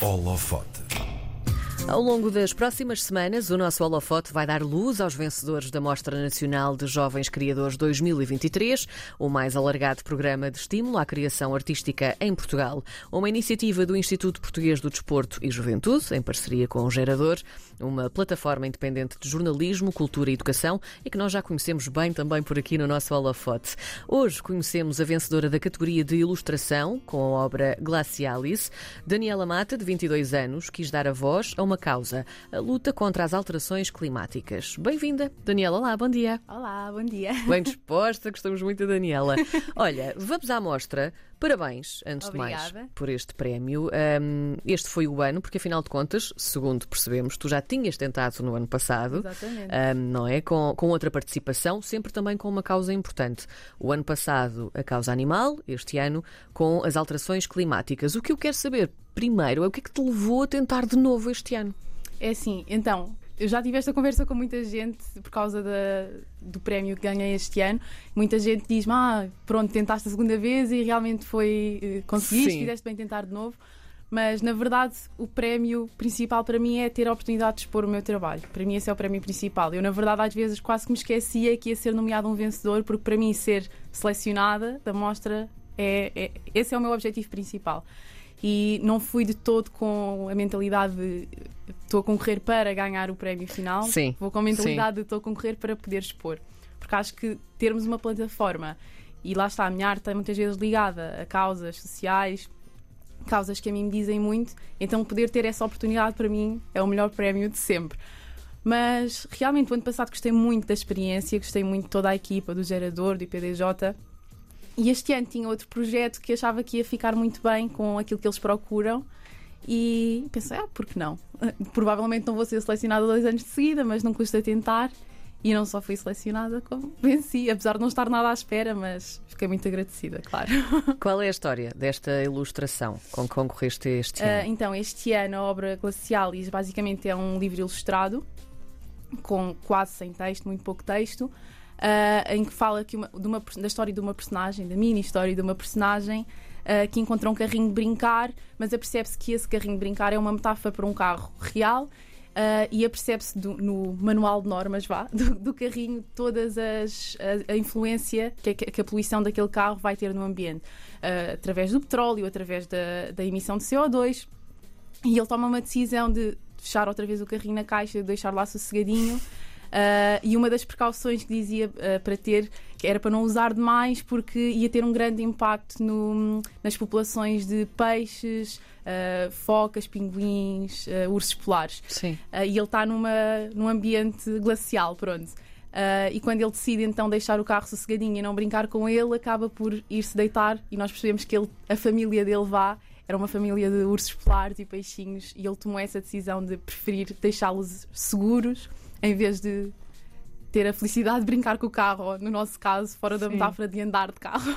Holofote. Ao longo das próximas semanas, o nosso holofote vai dar luz aos vencedores da Mostra Nacional de Jovens Criadores 2023, o mais alargado programa de estímulo à criação artística em Portugal. Uma iniciativa do Instituto Português do Desporto e Juventude, em parceria com o Gerador, uma plataforma independente de jornalismo, cultura e educação e que nós já conhecemos bem também por aqui no nosso holofote. Hoje conhecemos a vencedora da categoria de ilustração com a obra Glacialis. Daniela Mata, de 22 anos, quis dar a voz a uma causa, a luta contra as alterações climáticas. Bem-vinda, Daniela. Olá, bom dia. Olá, bom dia. Bem disposta, gostamos muito da Daniela. Olha, vamos à mostra. Parabéns, antes Obrigada. de mais, por este prémio. Um, este foi o ano, porque afinal de contas, segundo percebemos, tu já tinhas tentado no ano passado, um, não é? Com, com outra participação, sempre também com uma causa importante. O ano passado, a causa animal, este ano, com as alterações climáticas. O que eu quero saber primeiro é o que é que te levou a tentar de novo este ano? É assim, então, eu já tive esta conversa com muita gente por causa da- do prémio que ganhei este ano. Muita gente diz-me, ah, pronto, tentaste a segunda vez e realmente foi. eh, conseguiste, Sim. fizeste bem tentar de novo. Mas, na verdade, o prémio principal para mim é ter a oportunidade de expor o meu trabalho. Para mim, esse é o prémio principal. Eu, na verdade, às vezes quase que me esquecia que ia ser nomeado um vencedor, porque para mim, ser selecionada da mostra, é, é- esse é o meu objetivo principal. E não fui de todo com a mentalidade de estou a concorrer para ganhar o prémio final. Sim, Vou com a mentalidade de estou a concorrer para poder expor. Porque acho que termos uma plataforma e lá está, a minha arte muitas vezes ligada a causas sociais, causas que a mim me dizem muito, então poder ter essa oportunidade para mim é o melhor prémio de sempre. Mas realmente, o ano passado gostei muito da experiência, gostei muito de toda a equipa, do gerador, do IPDJ. E este ano tinha outro projeto que achava que ia ficar muito bem com aquilo que eles procuram. E pensei, ah, por que não? Provavelmente não vou ser selecionada dois anos de seguida, mas não custa tentar. E não só fui selecionada, como venci, apesar de não estar nada à espera, mas fiquei muito agradecida, claro. Qual é a história desta ilustração com que concorreste este Ah, ano? então, este ano a obra Glacialis basicamente é um livro ilustrado, com quase sem texto, muito pouco texto, ah, em que fala que uma- uma da história de uma personagem, da mini história de uma personagem ah, que encontrou um carrinho de brincar, mas apercebe-se que esse carrinho de brincar é uma metáfora para um carro real. ah, e apercebe-se no manual de normas vá, do, do carrinho todas as a, a influência que a, que a poluição daquele carro vai ter no ambiente ah, através do petróleo, através da, da emissão de CO2 e ele toma uma decisão de fechar outra vez o carrinho na caixa, de deixar lá sossegadinho. Ah, e uma das precauções que dizia ah, para ter que era para não usar demais porque ia ter um grande impacto no- nas populações de peixes, ah, focas, pinguins, ursos polares. Sim. E ele está numa, num ambiente glacial, pronto. Ah, e quando ele decide então deixar o carro sossegadinho e não brincar com ele, acaba por ir-se deitar e nós percebemos que ele, a família dele vá. Era uma família de ursos polares e peixinhos e ele tomou essa decisão de preferir deixá-los seguros em vez de ter a felicidade de brincar com o carro, no nosso caso, fora da Sim. metáfora de andar de carro.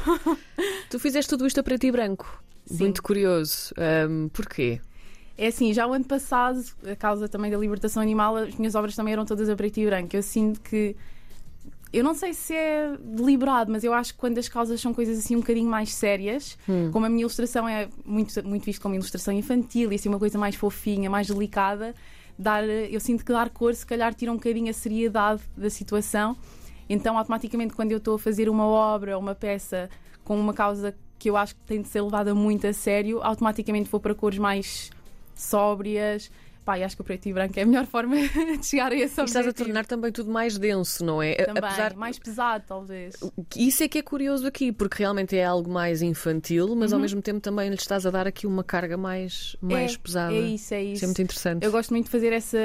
Tu fizeste tudo isto a preto e branco. Sim. Muito curioso. Ahm, porquê? É assim, já o ano passado, a causa também da libertação animal, as minhas obras também eram todas a preto e branco. Eu sinto que. Eu não sei se é deliberado, mas eu acho que quando as causas são coisas assim um bocadinho mais sérias, como a minha ilustração é muito, muito visto como ilustração infantil e assim uma coisa mais fofinha, mais delicada, dar, eu sinto que dar cor se calhar tira um bocadinho a seriedade da situação. Então, automaticamente, quando eu estou a fazer uma obra ou uma peça com uma causa que eu acho que tem de ser levada muito a sério, automaticamente vou para cores mais sóbrias. Pá, e acho que o preto e branco é a melhor forma de chegar a esse E estás a objetivo. tornar também tudo mais denso, não é? Também, Apesar mais pesado, talvez. Isso é que é curioso aqui, porque realmente é algo mais infantil, mas ao mesmo tempo também lhe estás a dar aqui uma carga mais, mais Uhum. é, pesada. É isso, é isso. Isso é muito interessante. Eu gosto muito de fazer essa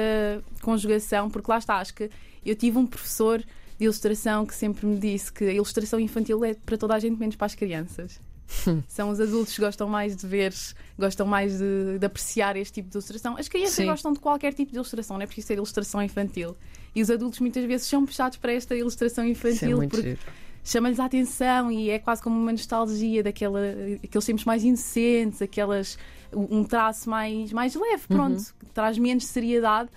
conjugação, porque lá está, acho que eu tive um professor de ilustração que sempre me disse que a ilustração infantil é para toda a gente, menos para as crianças. São os adultos que gostam mais de ver, gostam mais de, de apreciar este tipo de ilustração. As crianças Sim. gostam de qualquer tipo de ilustração, não é preciso ser ilustração infantil. E os adultos muitas vezes são puxados para esta ilustração é infantil muito porque chama-lhes a atenção e é quase como uma nostalgia daquela, aqueles tempos mais inocentes, aquelas, um traço mais, mais leve, pronto, que traz menos seriedade.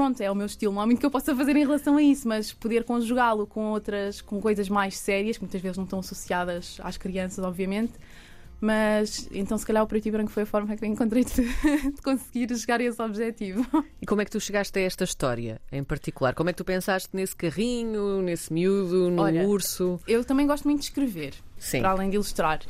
Pronto, é o meu estilo. Não há muito que eu possa fazer em relação a isso, mas poder conjugá-lo com outras, com coisas mais sérias, que muitas vezes não estão associadas às crianças, obviamente, Mas então, se calhar, o preto e branco foi a forma que eu encontrei de, de conseguir chegar a esse objetivo. E como é que tu chegaste a esta história em particular? Como é que tu pensaste nesse carrinho, nesse miúdo, no Olha, urso? Eu também gosto muito de escrever, Sim. para além de ilustrar.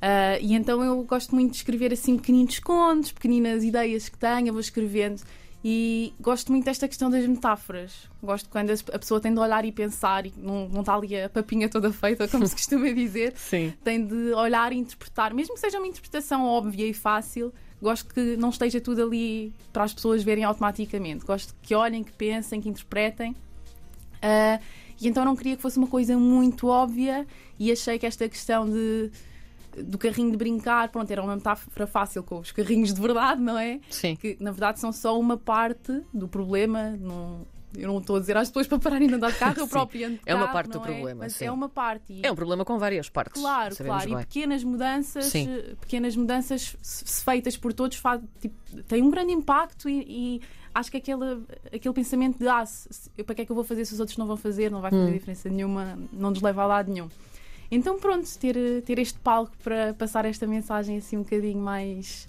Ah, e então eu gosto muito de escrever assim pequeninos contos, pequeninas ideias que tenho, eu vou escrevendo. E gosto muito desta questão das metáforas. Gosto quando a pessoa tem de olhar e pensar e não, não está ali a papinha toda feita, como se costuma dizer. Sim. Tem de olhar e interpretar, mesmo que seja uma interpretação óbvia e fácil. Gosto que não esteja tudo ali para as pessoas verem automaticamente. Gosto que olhem, que pensem, que interpretem. Ah, e então não queria que fosse uma coisa muito óbvia e achei que esta questão de do carrinho de brincar, pronto, era uma metáfora fácil com os carrinhos de verdade, não é? Sim. Que na verdade são só uma parte do problema. Não, eu não estou a dizer às pessoas para pararem de andar de carro, eu próprio ando de É uma carro, parte do não problema, Mas sim. é uma parte. E- É um problema com várias partes. Claro, claro. bem. E pequenas mudanças, Sim. pequenas mudanças feitas por todos faz, tipo, têm um grande impacto e, e acho que aquele, aquele pensamento de ah, se- para que é que eu vou fazer se os outros não vão fazer, não vai Hum. fazer diferença nenhuma, não nos leva a lado nenhum. Então pronto, ter, ter este palco para passar esta mensagem assim um bocadinho mais.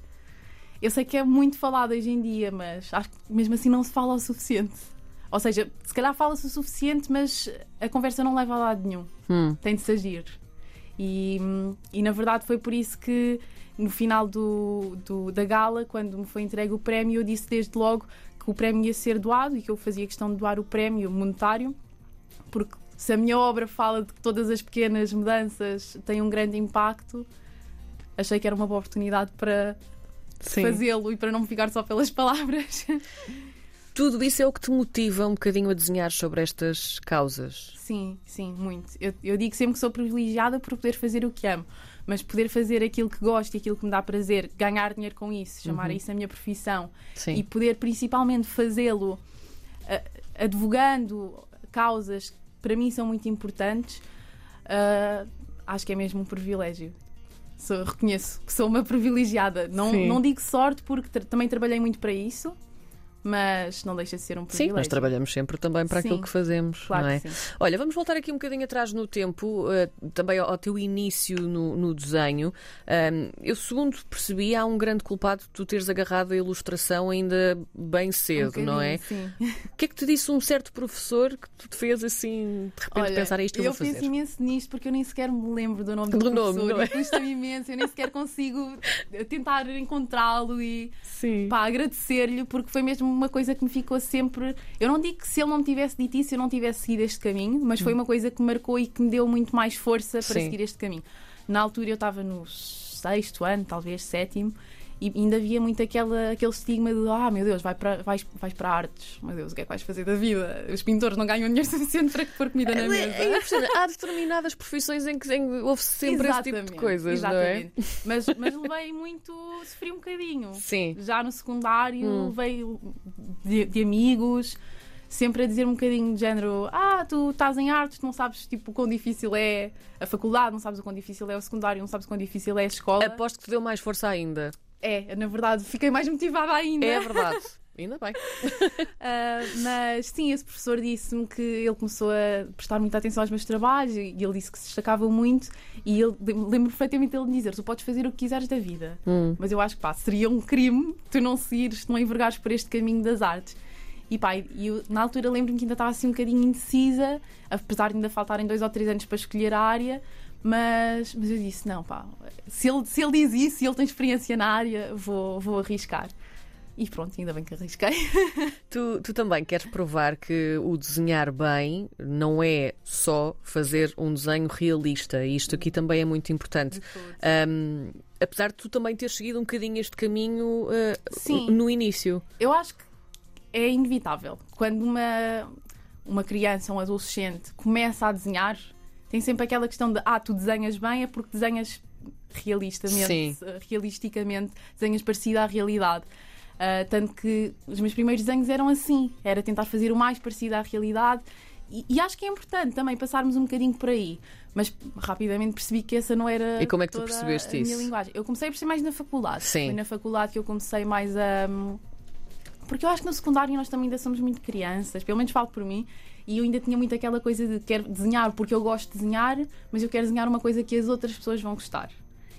Eu sei que é muito falado hoje em dia, mas acho que mesmo assim não se fala o suficiente. Ou seja, se calhar fala-se o suficiente, mas a conversa não leva a lado nenhum Hum. tem de se agir. E, e na verdade foi por isso que no final do, do- da gala, quando me foi entregue o prémio, eu disse desde logo que o prémio ia ser doado e que eu fazia questão de doar o prémio monetário, porque se a minha obra fala de que todas as pequenas mudanças têm um grande impacto, achei que era uma boa oportunidade para fazê-lo e para não me ficar só pelas palavras. Tudo isso é o que te motiva um bocadinho a desenhar sobre estas causas. Sim, sim, muito. Eu, eu digo sempre que sou privilegiada por poder fazer o que amo, mas poder fazer aquilo que gosto e aquilo que me dá prazer, ganhar dinheiro com isso, chamar isso a minha profissão Sim. e poder principalmente fazê-lo ah, advogando causas para mim são muito importantes, ah, acho que é mesmo um privilégio. Sou- reconheço que sou uma privilegiada. Não, Sim. não digo sorte porque tra- também trabalhei muito para isso, mas não deixa de ser um Sim, privilégio. nós trabalhamos sempre também para aquilo Sim. que fazemos, Claro não é? que sim. Olha, vamos voltar aqui um bocadinho atrás no tempo, eh, também ao, ao teu início no, no desenho. Ahm, eu, segundo percebi, há um grande culpado de tu teres agarrado a ilustração ainda bem cedo, Um não é? Sim. O que é que te disse um certo professor que tu te fez assim, de repente, Olha, pensar "É isto que eu, eu vou fazer? penso imenso nisto porque eu nem sequer me lembro do nome do, Do nome, professor não é? e custa-me imenso, eu nem sequer consigo tentar encontrá-lo e Sim. pá, agradecer-lhe porque foi mesmo uma coisa que me ficou sempre. Eu não digo que se ele não me tivesse dito isso eu não tivesse seguido este caminho, mas foi uma coisa que me marcou e que me deu muito mais força para Hum. Sim. seguir este caminho. Na altura eu estava no sexto ano, talvez sétimo. E ainda havia muito aquela, aquele estigma de ah, meu Deus, vai para, vais, vais para artes, meu Deus, o que é que vais fazer da vida? Os pintores não ganham dinheiro suficiente para pôr comida na mesa. É, é. Há determinadas profissões em que houve sempre esse tipo de Exatamente, coisas, não é? exatamente. Mas, mas levei muito, sofri um bocadinho. Sim. Já no secundário, Hum. levei de, de amigos, sempre a dizer um bocadinho de género: Ah, tu estás em artes, não sabes tipo, o quão difícil é a faculdade, não sabes o quão difícil é o secundário, não sabes o quão difícil é a escola. Aposto que te deu mais força ainda. É, na verdade, fiquei mais motivada ainda. É verdade. Ainda bem. Ah, mas sim, esse professor disse-me que ele começou a prestar muita atenção aos meus trabalhos e ele disse que se destacava muito. E ele lembro perfeitamente dele dizer: Tu podes fazer o que quiseres da vida, Hum. mas eu acho que pá, seria um crime tu não seguires, tu não envergares por este caminho das artes. E pá, eu, na altura lembro-me que ainda estava assim um bocadinho indecisa, apesar de ainda faltarem dois ou três anos para escolher a área. Mas, mas eu disse: não, pá, se ele, se ele diz isso, se ele tem experiência na área, vou, vou arriscar. E pronto, ainda bem que arrisquei. Tu, tu também queres provar que o desenhar bem não é só fazer um desenho realista. E isto aqui também é muito importante. Um, apesar de tu também teres seguido um bocadinho este caminho uh, Sim. no início. Eu acho que é inevitável. Quando uma, uma criança, um adolescente, começa a desenhar, tem sempre aquela questão de ah, tu desenhas bem, é porque desenhas realistamente, Sim. eh, realisticamente, desenhas parecido à realidade. Ah, tanto que os meus primeiros desenhos eram assim, era tentar fazer o mais parecido à realidade. E, e acho que é importante também passarmos um bocadinho por aí. Mas rapidamente percebi que essa não era. E como é que tu percebeste a minha isso? linguagem. Eu comecei a perceber mais na faculdade. Sim. Foi na faculdade que eu comecei mais a. Porque eu acho que no secundário nós também ainda somos muito crianças, pelo menos falo por mim, e eu ainda tinha muito aquela coisa de quero desenhar porque eu gosto de desenhar, mas eu quero desenhar uma coisa que as outras pessoas vão gostar.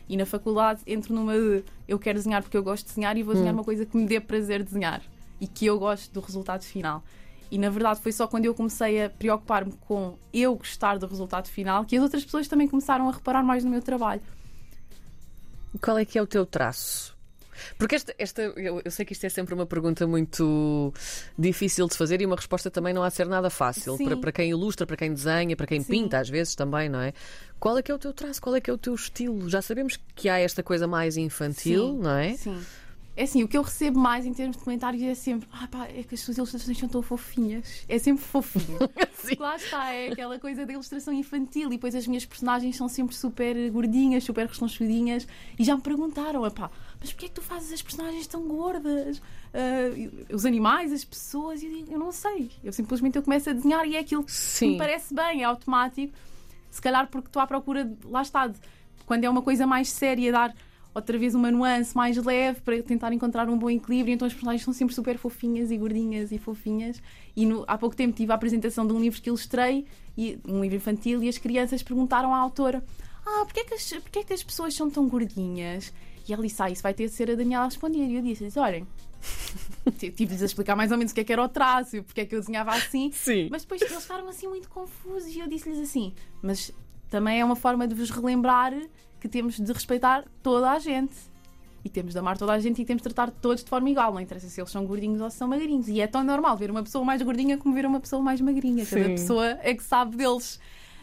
E na faculdade entro numa de eu quero desenhar porque eu gosto de desenhar e vou desenhar uma coisa que me dê prazer desenhar e que eu gosto do resultado final. E na verdade foi só quando eu comecei a preocupar-me com eu gostar do resultado final que as outras pessoas também começaram a reparar mais no meu trabalho. Qual é que é o teu traço? Porque esta, esta eu, eu sei que isto é sempre uma pergunta muito difícil de fazer e uma resposta também não há de ser nada fácil para, para quem ilustra, para quem desenha, para quem Sim. pinta, às vezes também, não é? Qual é que é o teu traço? Qual é que é o teu estilo? Já sabemos que há esta coisa mais infantil, Sim, não é? Sim. É assim, o que eu recebo mais em termos de comentários é sempre ah, pá, é que as suas ilustrações são tão fofinhas. É sempre fofinho. Lá está, é aquela coisa da ilustração infantil e depois as minhas personagens são sempre super gordinhas, super rechonchudinhas e já me perguntaram, epá, mas porquê é que tu fazes as personagens tão gordas? Ah, os animais, as pessoas? Eu eu não sei. Eu simplesmente eu começo a desenhar e é aquilo que Sim. me parece bem, é automático. Se calhar porque estou à procura, de, lá está, de, quando é uma coisa mais séria, dar outra vez uma nuance mais leve para tentar encontrar um bom equilíbrio. Então as personagens são sempre super fofinhas e gordinhas e fofinhas. E no- há pouco tempo tive a apresentação de um livro que ilustrei, e, um livro infantil, e as crianças perguntaram à autora: Ah, porquê é que as, porquê é que as pessoas são tão gordinhas? E ela disse: Ah, isso vai ter de ser a Daniela a responder. E eu disse-lhes: Olhem. Tive-lhes a explicar mais ou menos o que é que era o traço e porque é que eu desenhava assim. Sim. Mas depois eles ficaram assim muito confusos e eu disse-lhes assim: Mas também é uma forma de vos relembrar que temos de respeitar toda a gente. E temos de amar toda a gente e temos de tratar todos de forma igual. Não interessa se eles são gordinhos ou se são magrinhos. E é tão normal ver uma pessoa mais gordinha como ver uma pessoa mais magrinha. Cada Sim. pessoa é que sabe deles.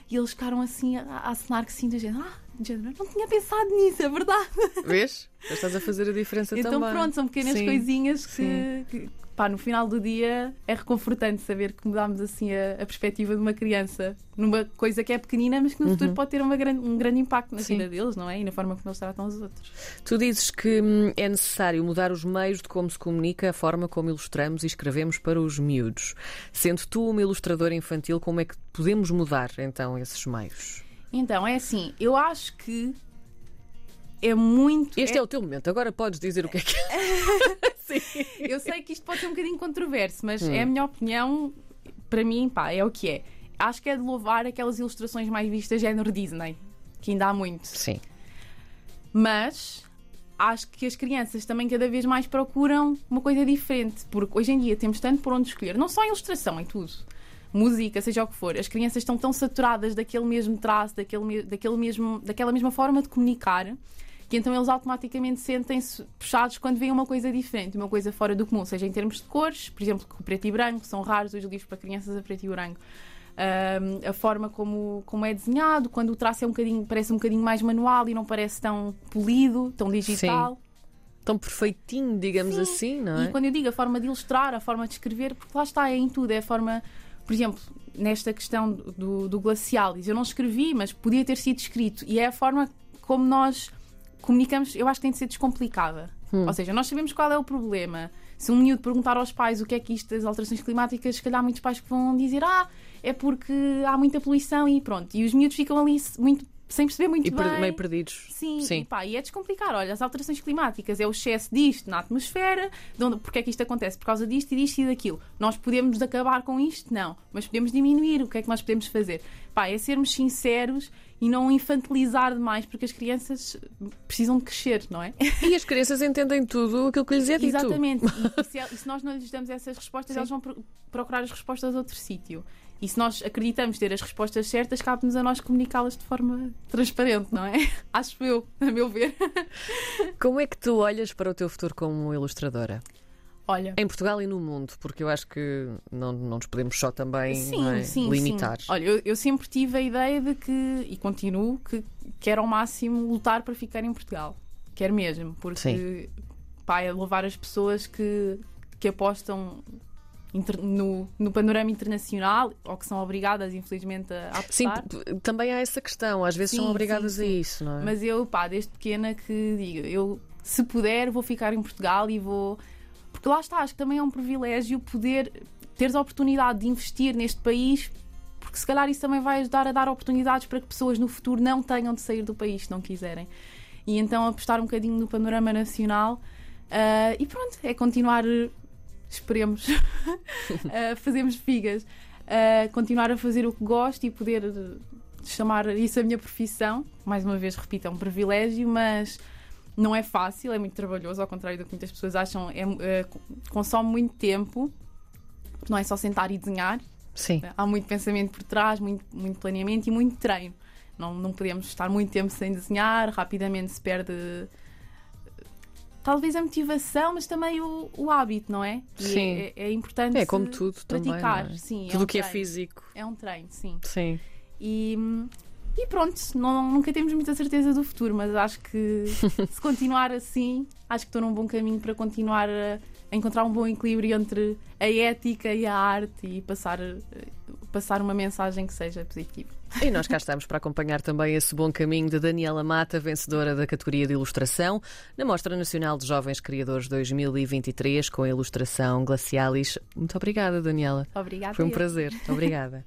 E eles ficaram assim a, a assinar que sim, do género, ah, género, não tinha pensado nisso, é verdade. Vês? Já estás a fazer a diferença Então também. pronto, são pequenas Sim. coisinhas que, que, pá, no final do dia é reconfortante saber que mudámos assim a, a perspectiva de uma criança numa coisa que é pequenina, mas que no futuro pode ter uma grande, um grande impacto na Uhum. Sim. vida deles, não é? E na forma como eles tratam os outros. Tu dizes que hum, é necessário mudar os meios de como se comunica, a forma como ilustramos e escrevemos para os miúdos. Sendo tu uma ilustradora infantil, como é que podemos mudar então esses meios? Então, é assim, eu acho que é muito. Este é- é o teu momento, agora podes dizer o que é que é. Sim. Eu sei que isto pode ser um bocadinho controverso, mas Hum. é a minha opinião, para mim, pá, é o que é. Acho que é de louvar aquelas ilustrações mais vistas género Disney, que ainda há muito. Sim. Mas acho que as crianças também cada vez mais procuram uma coisa diferente, porque hoje em dia temos tanto por onde escolher, não só em ilustração, em tudo. Música, seja o que for, as crianças estão tão saturadas daquele mesmo traço, daquele, daquele mesmo, daquela mesma forma de comunicar, que então eles automaticamente sentem-se puxados quando veem uma coisa diferente, uma coisa fora do comum, seja em termos de cores, por exemplo, preto e branco são raros os livros para crianças a preto e branco. Ahm, a forma como, como é desenhado, quando o traço é um bocadinho, parece um bocadinho mais manual e não parece tão polido, tão digital. Tão perfeitinho, digamos Sim. assim, não é? E quando eu digo a forma de ilustrar, a forma de escrever, porque lá está, é em tudo, é a forma, por exemplo, nesta questão do, do Glacialis, eu não escrevi, mas podia ter sido escrito, e é a forma como nós comunicamos, eu acho que tem de ser descomplicada. Ou seja, nós sabemos qual é o problema. Se um miúdo perguntar aos pais o que é que isto das alterações climáticas, se calhar há muitos pais que vão dizer ah, é porque há muita poluição e pronto. E os miúdos ficam ali muito, sem perceber muito E bem. meio perdidos. Sim, Sim. E, pá, e é descomplicar. Olha, as alterações climáticas é o excesso disto na atmosfera, de onde, porque é que isto acontece? Por causa disto e disto e daquilo. Nós podemos acabar com isto? Não. Mas podemos diminuir. O que é que nós podemos fazer? Pá, é sermos sinceros e não infantilizar demais, porque as crianças precisam de crescer, não é? E as crianças entendem tudo aquilo que lhes é dito. Exatamente. E, e se, e se nós não lhes damos essas respostas, Sim. eles vão pro- procurar as respostas a outro sítio. E se nós acreditamos ter as respostas certas, cabe-nos a nós comunicá-las de forma transparente, não é? Acho eu, a meu ver. Como é que tu olhas para o teu futuro como ilustradora? Olha, Em Portugal e no mundo, porque eu acho que não, não nos podemos só também sim, é, sim, limitar. sim. Olha, eu, eu sempre tive a ideia de que, e continuo, que quero ao máximo lutar para ficar em Portugal. Quero mesmo, porque pá, é louvar as pessoas que, que apostam no, no panorama internacional ou que são obrigadas, infelizmente, a Sim, apostar. p- também há essa questão. Às vezes Sim, são obrigadas sim, a sim. isso, não é? Mas eu, pá, desde pequena que digo, eu, se puder, vou ficar em Portugal e vou. Porque lá está, acho que também é um privilégio poder teres a oportunidade de investir neste país, porque se calhar isso também vai ajudar a dar oportunidades para que pessoas no futuro não tenham de sair do país se não quiserem. E então apostar um bocadinho no panorama nacional ah, e pronto, é continuar, esperemos, a fazermos figas, a continuar a fazer o que gosto e poder. chamar isso a minha profissão. Mais uma vez, repito, é um privilégio, mas não é fácil, é muito trabalhoso, ao contrário do que muitas pessoas acham, é, é, consome muito tempo, não é só sentar e desenhar. Sim. Há muito pensamento por trás, muito, muito planeamento e muito treino. Não, não podemos estar muito tempo sem desenhar, rapidamente se perde talvez a motivação, mas também o, o hábito, não é? E sim. É, é, importante é como tudo praticar. Também, é? sim, tudo o é que treino. é físico. É um treino, sim. Sim. E, e pronto, não, nunca temos muita certeza do futuro, mas acho que se continuar assim, acho que estou num bom caminho para continuar a encontrar um bom equilíbrio entre a ética e a arte e passar, passar uma mensagem que seja positiva. E nós cá estamos para acompanhar também esse bom caminho de Daniela Mata, vencedora da categoria de ilustração na Mostra Nacional de Jovens Criadores 2023 com a ilustração Glacialis. Muito obrigada, Daniela. Obrigada. Foi um prazer. Obrigada.